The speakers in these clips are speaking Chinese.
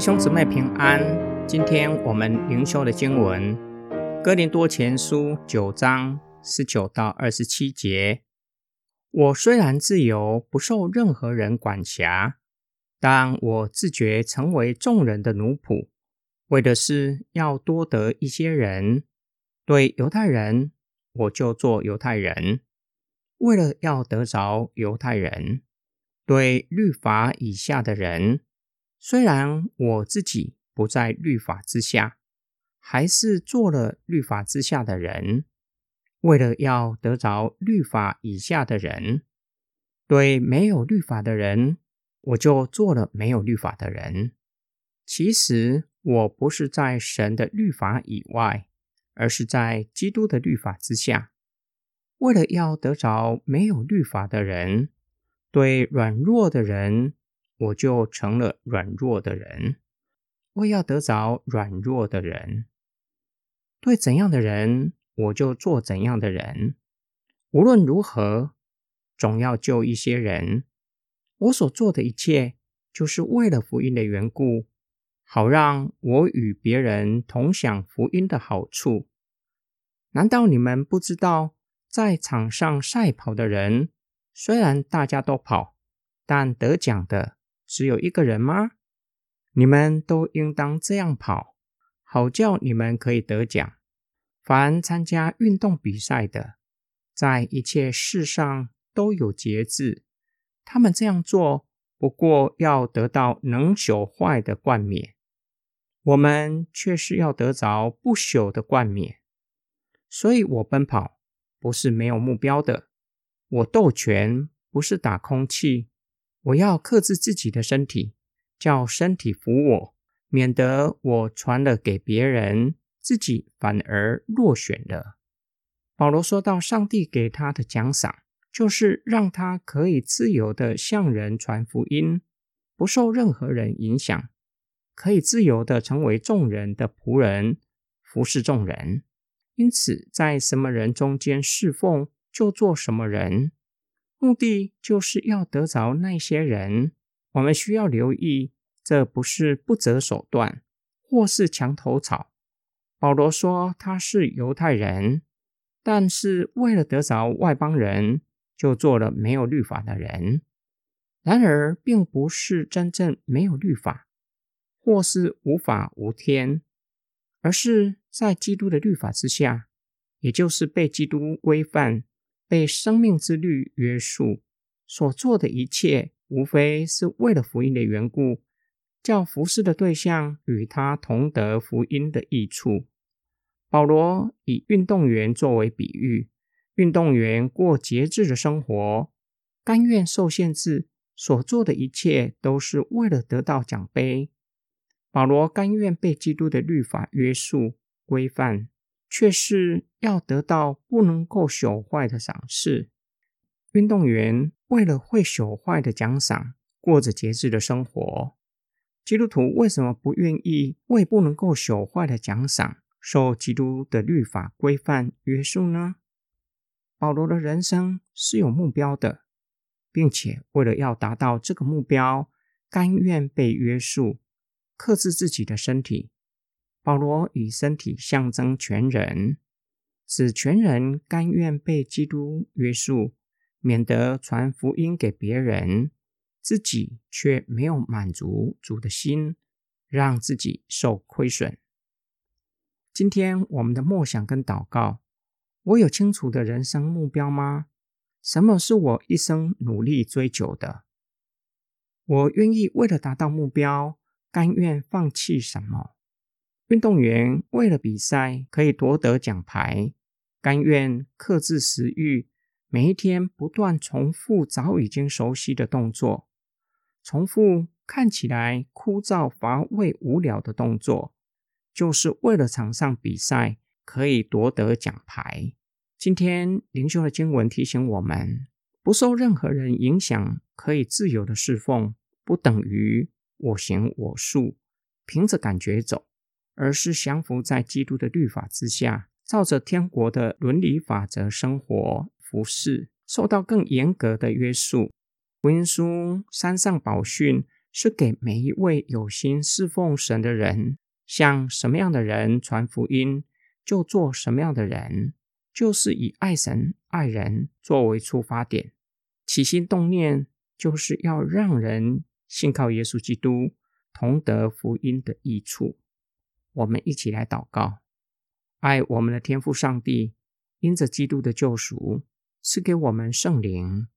兄姊妹平安，今天我们灵修的经文《哥林多前书》九章十九到二十七节。我虽然自由，不受任何人管辖，但我自觉成为众人的奴仆，为的是要多得一些人。对犹太人，我就做犹太人，为了要得着犹太人；对律法以下的人。虽然我自己不在律法之下，还是做了律法之下的人。为了要得着律法以下的人，对没有律法的人，我就做了没有律法的人。其实我不是在神的律法以外，而是在基督的律法之下。为了要得着没有律法的人，对软弱的人。我就成了软弱的人，为要得着软弱的人，对怎样的人，我就做怎样的人。无论如何，总要救一些人。我所做的一切，就是为了福音的缘故，好让我与别人同享福音的好处。难道你们不知道，在场上赛跑的人，虽然大家都跑，但得奖的。只有一个人吗？你们都应当这样跑，好叫你们可以得奖。凡参加运动比赛的，在一切事上都有节制。他们这样做，不过要得到能朽坏的冠冕。我们却是要得着不朽的冠冕。所以我奔跑不是没有目标的，我斗拳不是打空气。我要克制自己的身体，叫身体服我，免得我传了给别人，自己反而落选了。保罗说到，上帝给他的奖赏，就是让他可以自由的向人传福音，不受任何人影响，可以自由的成为众人的仆人，服侍众人。因此，在什么人中间侍奉，就做什么人。目的就是要得着那些人。我们需要留意，这不是不择手段，或是墙头草。保罗说他是犹太人，但是为了得着外邦人，就做了没有律法的人。然而，并不是真正没有律法，或是无法无天，而是在基督的律法之下，也就是被基督规范。被生命之律约束所做的一切，无非是为了福音的缘故，叫服侍的对象与他同得福音的益处。保罗以运动员作为比喻，运动员过节制的生活，甘愿受限制，所做的一切都是为了得到奖杯。保罗甘愿被基督的律法约束规范。却是要得到不能够朽坏的赏赐。运动员为了会朽坏的奖赏，过着节制的生活。基督徒为什么不愿意为不能够朽坏的奖赏，受基督的律法规范约束呢？保罗的人生是有目标的，并且为了要达到这个目标，甘愿被约束，克制自己的身体。保罗以身体象征全人，使全人甘愿被基督约束，免得传福音给别人，自己却没有满足主的心，让自己受亏损。今天我们的梦想跟祷告，我有清楚的人生目标吗？什么是我一生努力追求的？我愿意为了达到目标，甘愿放弃什么？运动员为了比赛可以夺得奖牌，甘愿克制食欲，每一天不断重复早已经熟悉的动作，重复看起来枯燥乏味、无聊的动作，就是为了场上比赛可以夺得奖牌。今天灵修的经文提醒我们，不受任何人影响，可以自由的侍奉，不等于我行我素，凭着感觉走。而是降服在基督的律法之下，照着天国的伦理法则生活服侍，受到更严格的约束。福音书山上宝训是给每一位有心侍奉神的人，向什么样的人传福音，就做什么样的人，就是以爱神爱人作为出发点，起心动念就是要让人信靠耶稣基督，同得福音的益处。我们一起来祷告：爱我们的天父上帝，因着基督的救赎，赐给我们圣灵，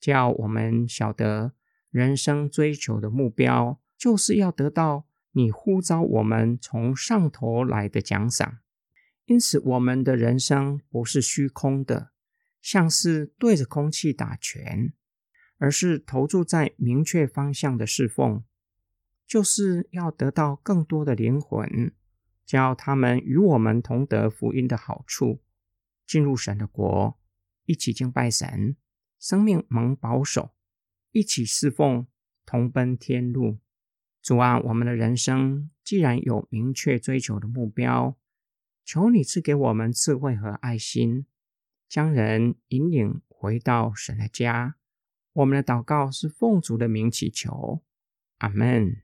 叫我们晓得。人生追求的目标，就是要得到你呼召我们从上头来的奖赏。因此，我们的人生不是虚空的，像是对着空气打拳，而是投注在明确方向的侍奉，就是要得到更多的灵魂，叫他们与我们同得福音的好处，进入神的国，一起敬拜神，生命蒙保守。一起侍奉，同奔天路。主啊，我们的人生既然有明确追求的目标，求你赐给我们智慧和爱心，将人引领回到神的家。我们的祷告是奉主的名祈求，阿门。